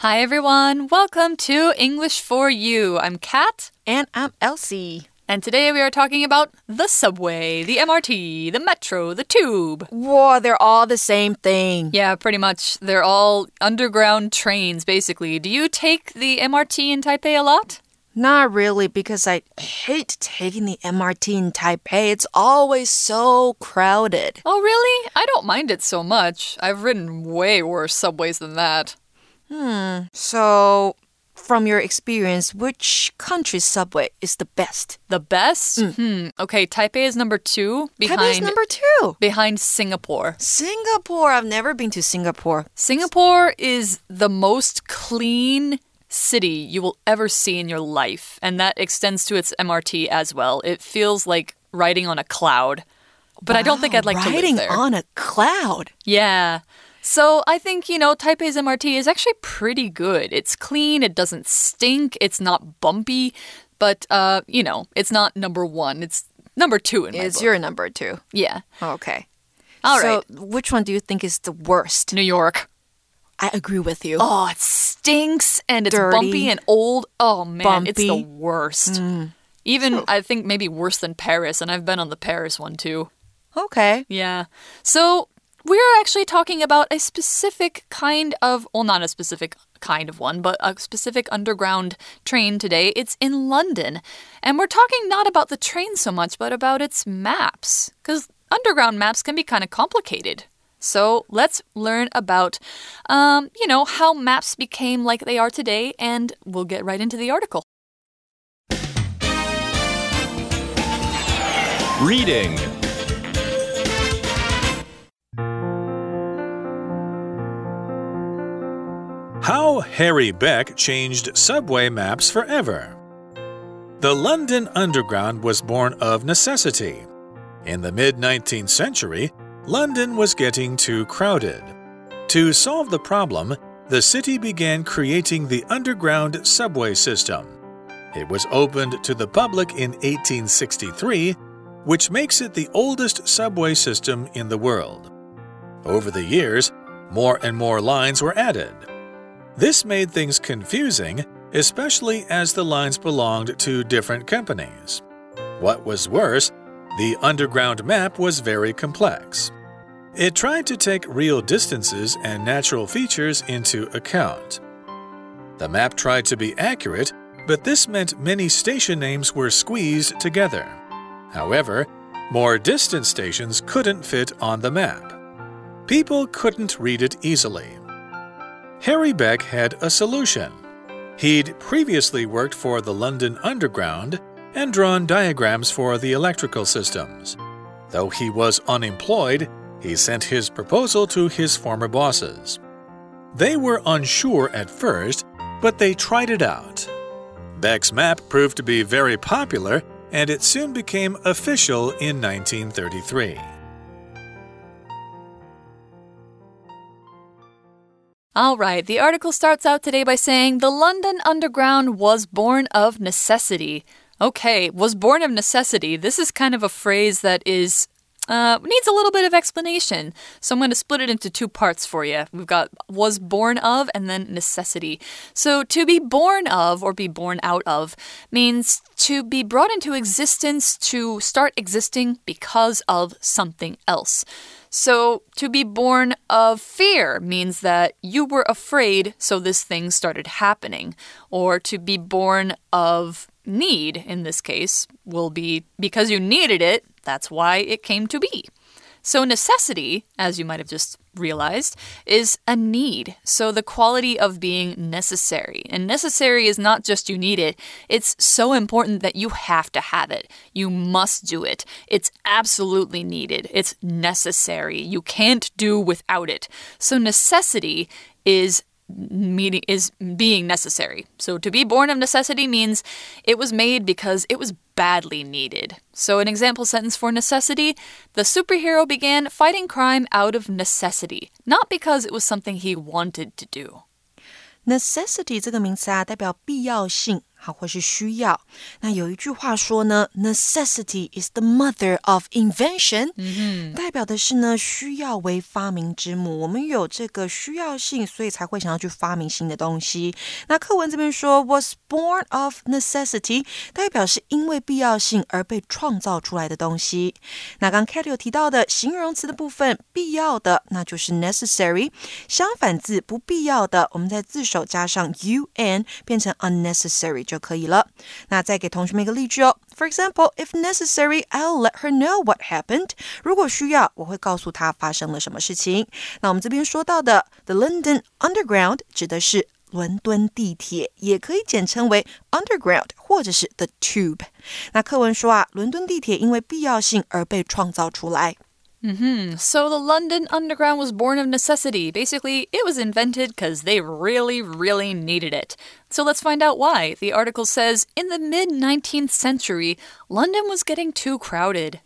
Hi, everyone. Welcome to English for You. I'm Kat. And I'm Elsie. And today we are talking about the subway, the MRT, the metro, the tube. Whoa, they're all the same thing. Yeah, pretty much. They're all underground trains, basically. Do you take the MRT in Taipei a lot? Not really, because I hate taking the MRT in Taipei. It's always so crowded. Oh, really? I don't mind it so much. I've ridden way worse subways than that. Hmm. So, from your experience, which country's subway is the best? The best? Hmm. Okay, Taipei is number two behind Taipei's number two. behind Singapore. Singapore. I've never been to Singapore. Singapore is the most clean city you will ever see in your life, and that extends to its MRT as well. It feels like riding on a cloud. But I don't think I'd like riding to live there. on a cloud. Yeah. So I think, you know, Taipei's MRT is actually pretty good. It's clean, it doesn't stink, it's not bumpy, but uh, you know, it's not number 1. It's number 2 in my Is book. your number two? Yeah. Okay. All so, right. which one do you think is the worst? New York. I agree with you. Oh, it stinks and it's Dirty. bumpy and old. Oh man, it's the Bumpy. worst. Even I think maybe worse than Paris, and I've been on the Paris one too. Okay. Yeah. So we're actually talking about a specific kind of, well, not a specific kind of one, but a specific underground train today. It's in London. And we're talking not about the train so much, but about its maps. Because underground maps can be kind of complicated. So let's learn about, um, you know, how maps became like they are today, and we'll get right into the article. Reading How Harry Beck Changed Subway Maps Forever. The London Underground was born of necessity. In the mid 19th century, London was getting too crowded. To solve the problem, the city began creating the underground subway system. It was opened to the public in 1863, which makes it the oldest subway system in the world. Over the years, more and more lines were added. This made things confusing, especially as the lines belonged to different companies. What was worse, the underground map was very complex. It tried to take real distances and natural features into account. The map tried to be accurate, but this meant many station names were squeezed together. However, more distant stations couldn't fit on the map. People couldn't read it easily. Harry Beck had a solution. He'd previously worked for the London Underground and drawn diagrams for the electrical systems. Though he was unemployed, he sent his proposal to his former bosses. They were unsure at first, but they tried it out. Beck's map proved to be very popular, and it soon became official in 1933. All right, the article starts out today by saying the London Underground was born of necessity. Okay, was born of necessity. This is kind of a phrase that is. Uh, needs a little bit of explanation. So I'm going to split it into two parts for you. We've got was born of and then necessity. So to be born of or be born out of means to be brought into existence, to start existing because of something else. So, to be born of fear means that you were afraid, so this thing started happening. Or to be born of need, in this case, will be because you needed it, that's why it came to be. So, necessity, as you might have just realized, is a need. So, the quality of being necessary. And necessary is not just you need it, it's so important that you have to have it. You must do it. It's absolutely needed. It's necessary. You can't do without it. So, necessity is meaning is being necessary. So to be born of necessity means it was made because it was badly needed. So an example sentence for necessity, the superhero began fighting crime out of necessity, not because it was something he wanted to do. necessity 这个名词啊，代表必要性， 好，或是需要。那有一句话说呢，necessity is the mother of invention，嗯代表的是呢，需要为发明之母。我们有这个需要性，所以才会想要去发明新的东西。那课文这边说 was born of necessity，代表是因为必要性而被创造出来的东西。那刚 Katy 有提到的形容词的部分，必要的那就是 necessary，相反字不必要的，我们在字首加上 un 变成 unnecessary 就。就可以了。那再给同学们一个例句哦。For example, if necessary, I'll let her know what happened. 如果需要，我会告诉她发生了什么事情。那我们这边说到的 the London Underground 指的是伦敦地铁，也可以简称为 Underground 或者是 the Tube。那课文说啊，伦敦地铁因为必要性而被创造出来。Mm hmm. So the London Underground was born of necessity. Basically, it was invented because they really, really needed it. So let's find out why. The article says in the mid 19th century, London was getting too crowded.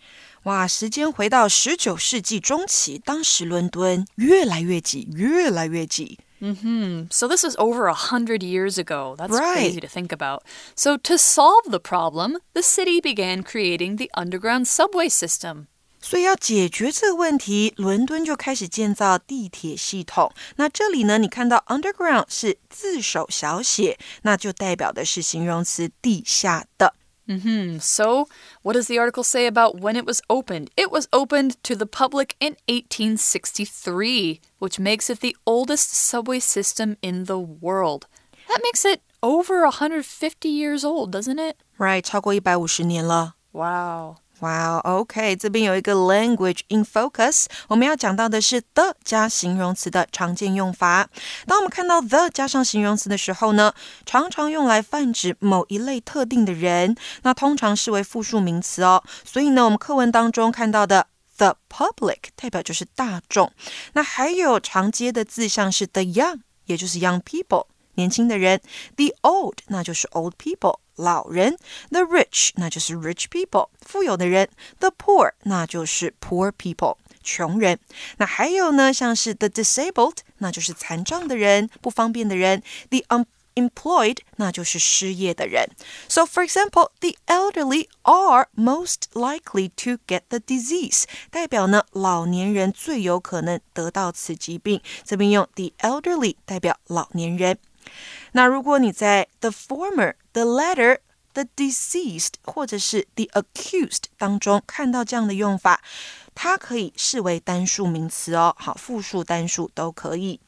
哇，时间回到十九世纪中期，当时伦敦越来越挤，越来越挤。Mm-hmm. So this is over a hundred years ago. That's right. crazy to think about. So to solve the problem, the city began creating the underground subway system. 所以要解决这个问题，伦敦就开始建造地铁系统。那这里呢，你看到 underground 是字首小写，那就代表的是形容词地下的。Mm -hmm. So, what does the article say about when it was opened? It was opened to the public in 1863, which makes it the oldest subway system in the world. That makes it over 150 years old, doesn't it? Right, 超过一百五十年了。Wow. 哇，OK，这边有一个 language in focus，我们要讲到的是 the 加形容词的常见用法。当我们看到 the 加上形容词的时候呢，常常用来泛指某一类特定的人，那通常视为复数名词哦。所以呢，我们课文当中看到的 the public 代表就是大众。那还有常接的字像是 the young，也就是 young people。年轻的人，the old 那就是 old people 老人，the rich 那就是 rich people 富有的人，the poor 那就是 poor people 穷人。那还有呢，像是 the disabled 那就是残障的人，不方便的人，the unemployed 那就是失业的人。So for example, the elderly are most likely to get the disease，代表呢老年人最有可能得到此疾病。这边用 the elderly 代表老年人。 那如果你在 the former、the latter、the deceased 或者是 the accused 当中看到这样的用法，它可以视为单数名词哦。好，复数、单数都可以。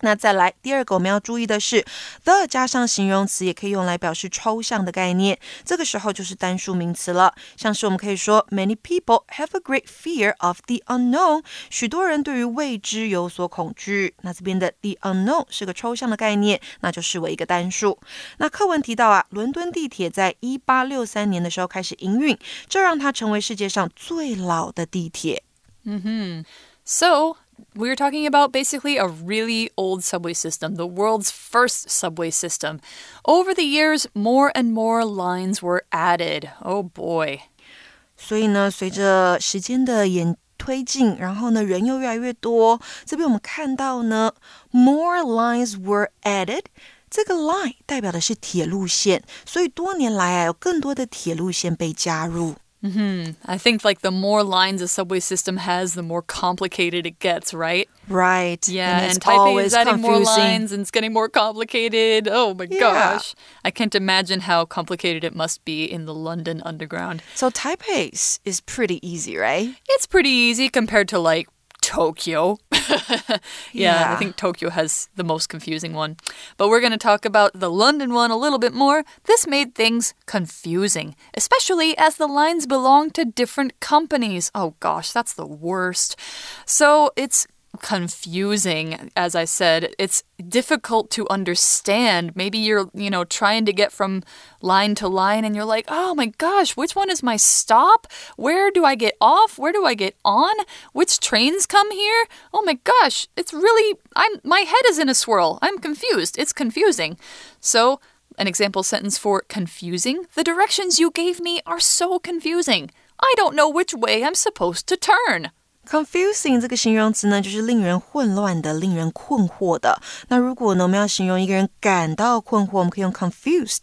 那再来第二个，我们要注意的是，the 加上形容词也可以用来表示抽象的概念，这个时候就是单数名词了。像是我们可以说，Many people have a great fear of the unknown。许多人对于未知有所恐惧。那这边的 the unknown 是个抽象的概念，那就视为一个单数。那课文提到啊，伦敦地铁在一八六三年的时候开始营运，这让它成为世界上最老的地铁。嗯哼，so。we're talking about basically a really old subway system, the world's first subway system. Over the years, more and more lines were added. Oh boy. 所以呢，随着时间的演推进，然后呢，人又越来越多。这边我们看到呢，more lines were added。这个 line 代表的是铁路线，所以多年来啊，有更多的铁路线被加入。 Mm -hmm. I think like the more lines a subway system has, the more complicated it gets, right? Right. Yeah, and, and Taipei is adding confusing. more lines and it's getting more complicated. Oh my yeah. gosh. I can't imagine how complicated it must be in the London Underground. So Taipei's is pretty easy, right? It's pretty easy compared to like Tokyo. Yeah, yeah, I think Tokyo has the most confusing one. But we're going to talk about the London one a little bit more. This made things confusing, especially as the lines belong to different companies. Oh gosh, that's the worst. So it's confusing as i said. It's difficult to understand. Maybe you're you know trying to get from line to line and you're like oh my gosh which one is my stop? Where do i get off? Where do i get on? Which trains come here? Oh my gosh it's really i'm my head is in a swirl. I'm confused. It's confusing. So an example sentence for confusing. The directions you gave me are so confusing. I don't know which way i'm supposed to turn Confusing 这个形容词呢，就是令人混乱的、令人困惑的。那如果呢，我们要形容一个人感到困惑，我们可以用 confused。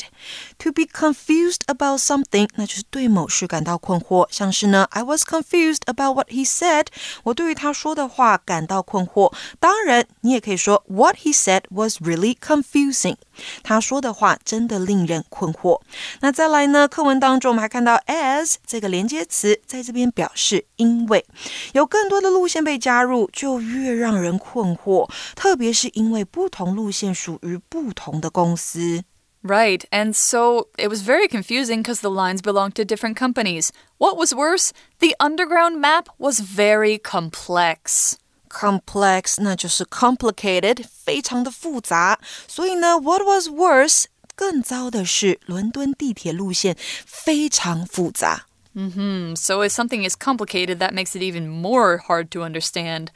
To be confused about something，那就是对某事感到困惑。像是呢，I was confused about what he said。我对于他说的话感到困惑。当然，你也可以说 What he said was really confusing。他说的话真的令人困惑。那再来呢，课文当中我们还看到 as 这个连接词，在这边表示因为有。更多的路线被加入，就越让人困惑，特别是因为不同路线属于不同的公司。Right, and so it was very confusing because the lines belonged to different companies. What was worse, the underground map was very complex. Complex 那就是 complicated，非常的复杂。所以呢，what was worse，更糟的是伦敦地铁路线非常复杂。 Mm -hmm. So if something is complicated, that makes it even more hard to understand.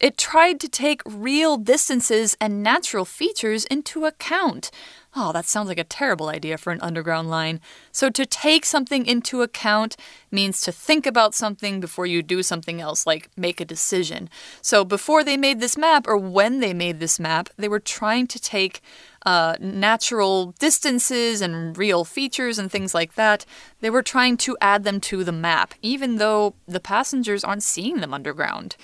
It tried to take real distances and natural features into account. Oh, that sounds like a terrible idea for an underground line. So, to take something into account means to think about something before you do something else, like make a decision. So, before they made this map, or when they made this map, they were trying to take uh, natural distances and real features and things like that. They were trying to add them to the map, even though the passengers aren't seeing them underground.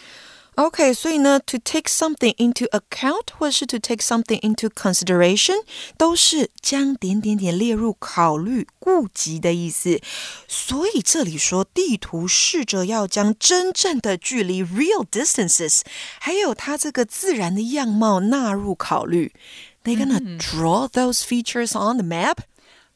OK，所以呢，to take something into account 或是 to take something into consideration 都是将点点点列入考虑、顾及的意思。所以这里说地图试着要将真正的距离 （real distances） 还有它这个自然的样貌纳入考虑。They're gonna draw those features on the map.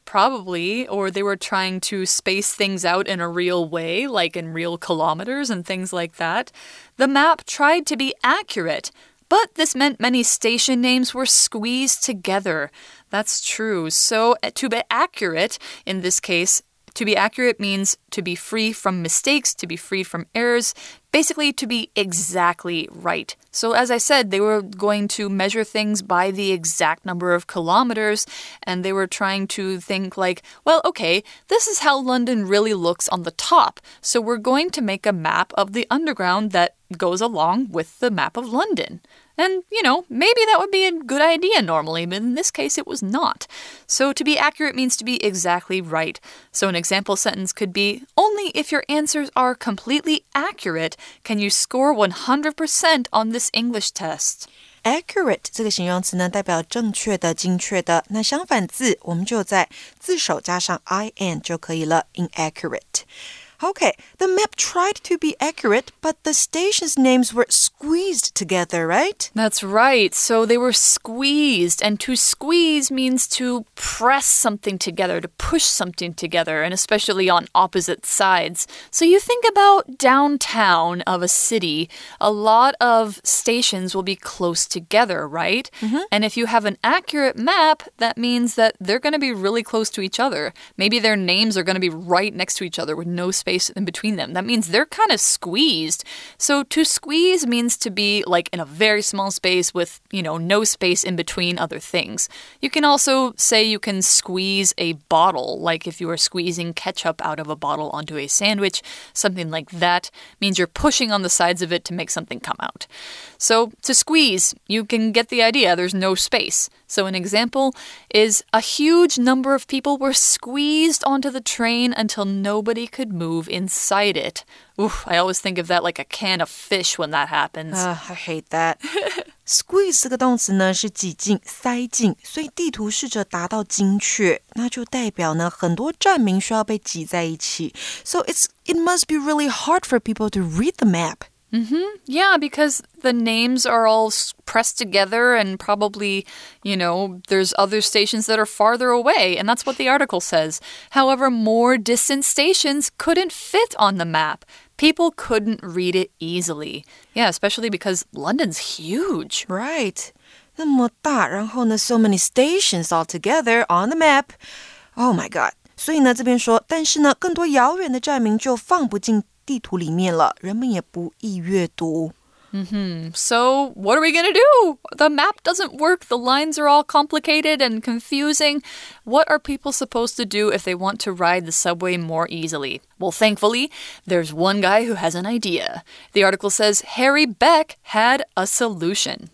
Probably, or they were trying to space things out in a real way, like in real kilometers and things like that. The map tried to be accurate, but this meant many station names were squeezed together. That's true. So, eh, to be accurate in this case, to be accurate means to be free from mistakes, to be free from errors, basically to be exactly right. So, as I said, they were going to measure things by the exact number of kilometers, and they were trying to think, like, well, okay, this is how London really looks on the top. So, we're going to make a map of the underground that goes along with the map of London. And, you know, maybe that would be a good idea normally, but in this case it was not. So to be accurate means to be exactly right. So an example sentence could be Only if your answers are completely accurate can you score 100% on this English test. Accurate 这个形容词呢，代表正确的、精确的。那相反字，我们就在字首加上 i n 就可以了，inaccurate。 Okay, the map tried to be accurate, but the stations' names were squeezed together, right? That's right. So they were squeezed, and to squeeze means to press something together, to push something together, and especially on opposite sides. So you think about downtown of a city, a lot of stations will be close together, right? Mm -hmm. And if you have an accurate map, that means that they're going to be really close to each other. Maybe their names are going to be right next to each other with no space in between them. That means they're kind of squeezed. So to squeeze means to be like in a very small space with, you know, no space in between other things. You can also say you can squeeze a bottle, like if you were squeezing ketchup out of a bottle onto a sandwich, something like that means you're pushing on the sides of it to make something come out. So to squeeze, you can get the idea. There's no space. So, an example is a huge number of people were squeezed onto the train until nobody could move inside it. Oof, I always think of that like a can of fish when that happens. Uh, I hate that. Squeeze 这个动词呢是挤进、塞进，所以地图试着达到精确，那就代表呢很多站名需要被挤在一起。So it's it must be really hard for people to read the map. Mm -hmm. Yeah, because the names are all pressed together, and probably, you know, there's other stations that are farther away, and that's what the article says. However, more distant stations couldn't fit on the map. People couldn't read it easily. Yeah, especially because London's huge. Right. 那么大，然后呢，so many stations all together on the map. Oh my god. 所以呢，这边说，但是呢，更多遥远的站名就放不进 地图里面了，人们也不易阅读。 So, what are we going to do? The map doesn't work. The lines are all complicated and confusing. What are people supposed to do if they want to ride the subway more easily? Well, thankfully, there's one guy who has an idea. The article says Harry Beck had a solution.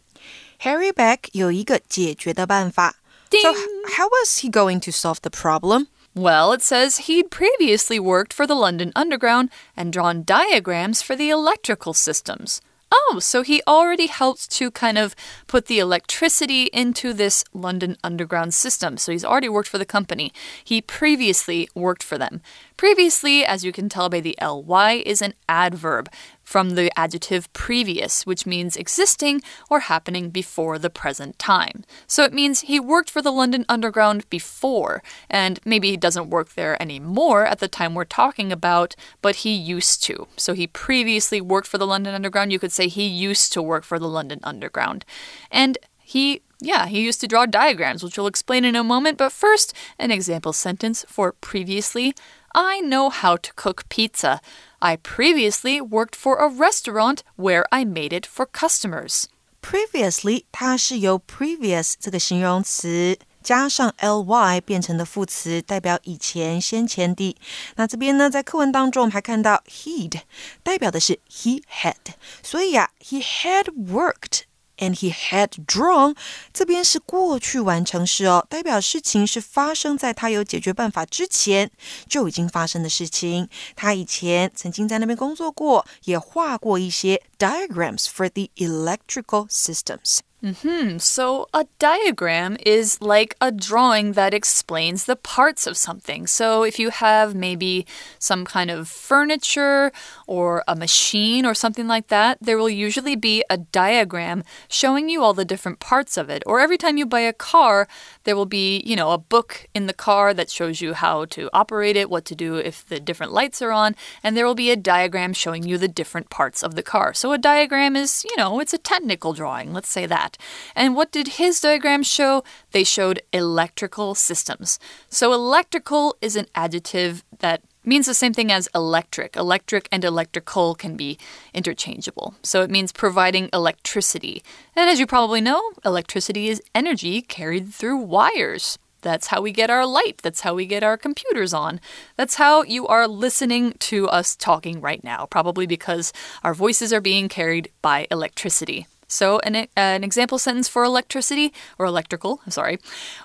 Harry Beck 有一个解决的办法。So, how was he going to solve the problem? Well, it says he'd previously worked for the London Underground and drawn diagrams for the electrical systems. Oh, so he already helped to kind of put the electricity into this London Underground system. So he's already worked for the company. He previously worked for them. Previously, as you can tell by the ly, is an adverb from the adjective previous, which means existing or happening before the present time. So it means he worked for the London Underground before, and maybe he doesn't work there anymore at the time we're talking about, but he used to. So he previously worked for the London Underground. You could say he used to work for the London Underground. And he yeah, he used to draw diagrams, which we'll explain in a moment. But first, an example sentence for previously. I know how to cook pizza. I previously worked for a restaurant where I made it for customers. Previously，它是由 previous 这个形容词加上 ly 变成的副词，代表以前、先前的。那这边呢，在课文当中，我们还看到 he'd，代表的是 he had。所以呀、啊、，he had worked。 and he had drawn，这边是过去完成式哦，代表事情是发生在他有解决办法之前就已经发生的事情。他以前曾经在那边工作过，也画过一些 diagrams for the electrical systems。Mm hmm. So, a diagram is like a drawing that explains the parts of something. So, if you have maybe some kind of furniture or a machine or something like that, there will usually be a diagram showing you all the different parts of it. Or every time you buy a car, there will be, you know, a book in the car that shows you how to operate it, what to do if the different lights are on, and there will be a diagram showing you the different parts of the car. So, a diagram is, you know, it's a technical drawing, let's say that that. And what did his diagrams show? They showed electrical systems. So, electrical is an adjective that means the same thing as electric. Electric and electrical can be interchangeable. So it means providing electricity. And as you probably know, electricity is energy carried through wires. That's how we get our light. That's how we get our computers on. That's how you are listening to us talking right now, probably because our voices are being carried by electricity. So, an, an example sentence for electricity or electrical, I'm sorry.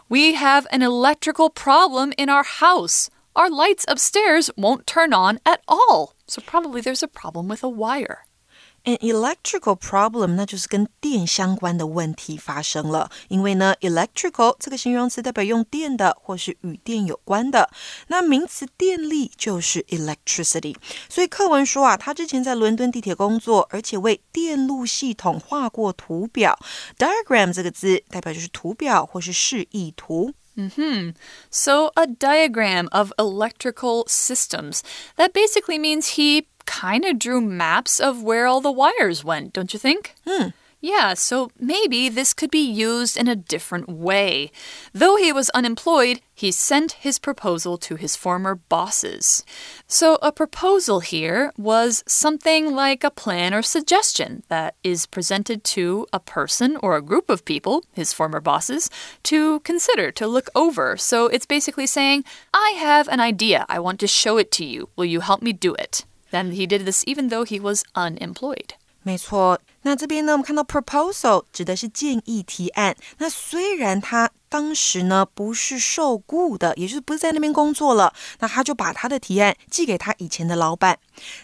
We have an electrical problem in our house. Our lights upstairs won't turn on at all. So, probably there's a problem with a wire. An electrical problem，那就是跟电相关的问题发生了。因为呢，electrical 这个形容词代表用电的或是与电有关的。那名词电力就是 electricity。所以课文说啊，他之前在伦敦地铁工作，而且为电路系统画过图表。diagram 这个字代表就是图表或是示意图。Mm hmm. So, a diagram of electrical systems. That basically means he kind of drew maps of where all the wires went, don't you think? Hmm. Yeah, so maybe this could be used in a different way. Though he was unemployed, he sent his proposal to his former bosses. So, a proposal here was something like a plan or suggestion that is presented to a person or a group of people, his former bosses, to consider, to look over. So, it's basically saying, I have an idea. I want to show it to you. Will you help me do it? Then he did this even though he was unemployed. 没错，那这边呢，我们看到 proposal 指的是建议提案。那虽然他当时呢不是受雇的，也就是不是在那边工作了，那他就把他的提案寄给他以前的老板。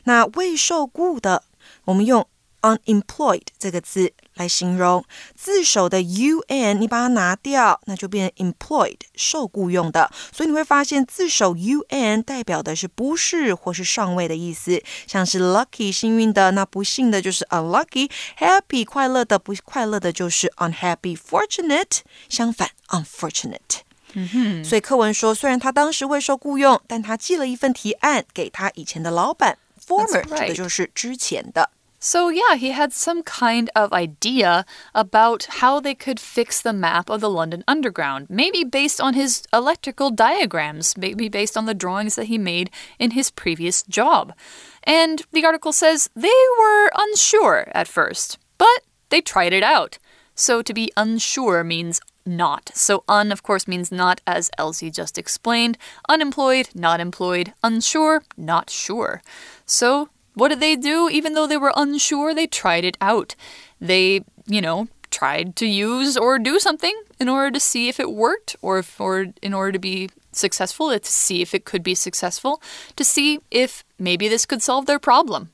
那未受雇的，我们用 unemployed 这个字。来形容字首的 un，你把它拿掉，那就变成 employed 受雇用的。所以你会发现字首 un 代表的是不是或是上位的意思，像是 lucky 幸运的，那不幸的就是 unlucky；happy 快乐的，不快乐的就是 unhappy；fortunate 相反 unfortunate。嗯哼，所以课文说，虽然他当时未受雇用，但他寄了一份提案给他以前的老板，former 指的就是之前的。So, yeah, he had some kind of idea about how they could fix the map of the London Underground, maybe based on his electrical diagrams, maybe based on the drawings that he made in his previous job. And the article says they were unsure at first, but they tried it out. So, to be unsure means not. So, un, of course, means not, as Elsie just explained. Unemployed, not employed. Unsure, not sure. So, what did they do? Even though they were unsure, they tried it out. They, you know, tried to use or do something in order to see if it worked or if, or in order to be successful, to see if it could be successful, to see if maybe this could solve their problem.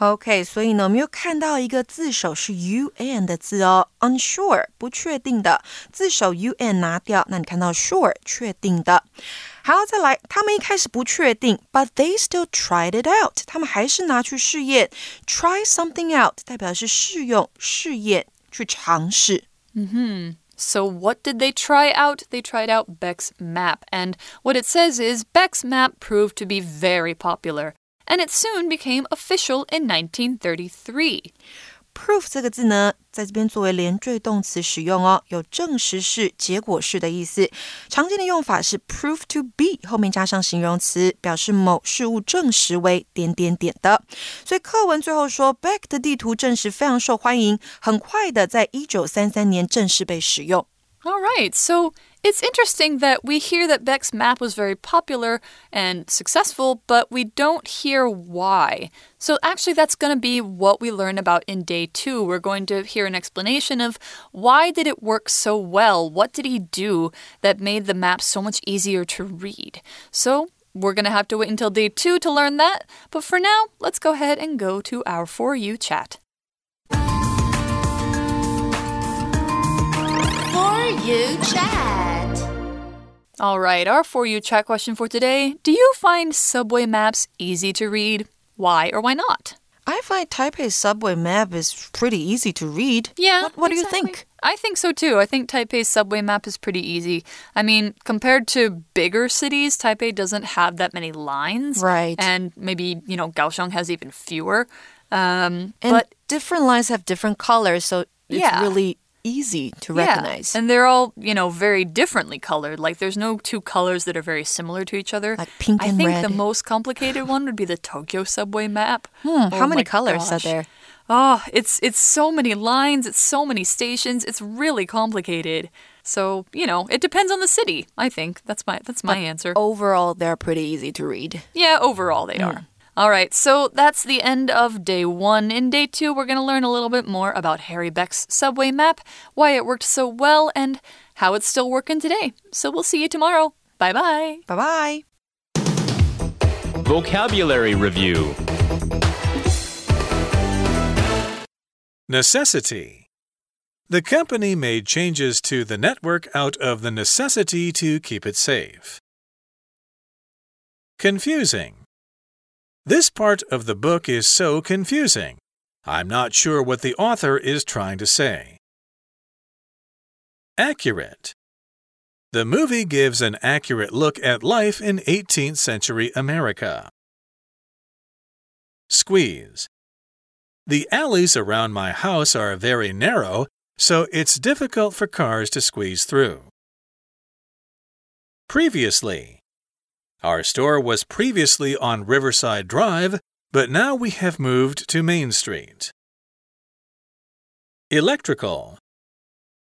OK，所以呢，我们又看到一个字首是 u n 的字哦，unsure 不确定的，字首 u n 拿掉，那你看到 sure 确定的。 好，再来，他们一开始不确定，but they still tried it out，他们还是拿去试验，try something out 代表是试用、试验、去尝试。嗯哼。So, what did they try out? They tried out Beck's map. And what it says is Beck's map proved to be very popular and it soon became official in 1933. Proof 这个字呢，在这边作为连缀动词使用哦，有证实式、结果式的意思。常见的用法是 prove to be 后面加上形容词，表示某事物证实为点点点的。所以课文最后说，Back 的地图证实非常受欢迎，很快的在一九三三年正式被使用。All right, so it's interesting that we hear that Beck's map was very popular and successful, but we don't hear why. So, actually, that's going to be what we learn about in day two. We're going to hear an explanation of why did it work so well? What did he do that made the map so much easier to read? So, we're going to have to wait until day two to learn that. But for now, let's go ahead and go to our For You chat. You Chat. All right, our For You Chat question for today Do you find subway maps easy to read? Why or why not? I find Taipei's subway map is pretty easy to read. Yeah. What, what exactly. do you think? I think so too. I think Taipei's subway map is pretty easy. I mean, compared to bigger cities, Taipei doesn't have that many lines. Right. And maybe, you know, Kaohsiung has even fewer. Um, and but different lines have different colors, so it's yeah. really easy to recognize. Yeah. And they're all, you know, very differently colored. Like there's no two colors that are very similar to each other. Like pink and red. I think the most complicated one would be the Tokyo subway map. Hmm, oh how many colors gosh. are there? Oh, it's it's so many lines, it's so many stations, it's really complicated. So, you know, it depends on the city, I think. That's my that's my but answer. Overall, they're pretty easy to read. Yeah, overall they are. All right, so that's the end of day one. In day two, we're going to learn a little bit more about Harry Beck's subway map, why it worked so well, and how it's still working today. So we'll see you tomorrow. Bye bye. Bye bye. Vocabulary Review Necessity. The company made changes to the network out of the necessity to keep it safe. Confusing. This part of the book is so confusing. I'm not sure what the author is trying to say. Accurate. The movie gives an accurate look at life in 18th century America. Squeeze. The alleys around my house are very narrow, so it's difficult for cars to squeeze through. Previously. Our store was previously on Riverside Drive, but now we have moved to Main Street. Electrical.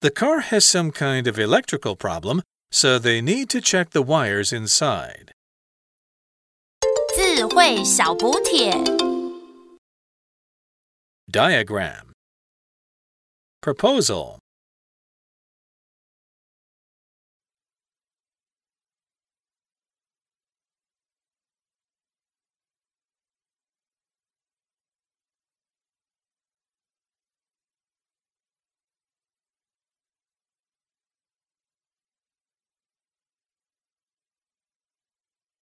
The car has some kind of electrical problem, so they need to check the wires inside. 智慧小补帖 Diagram Proposal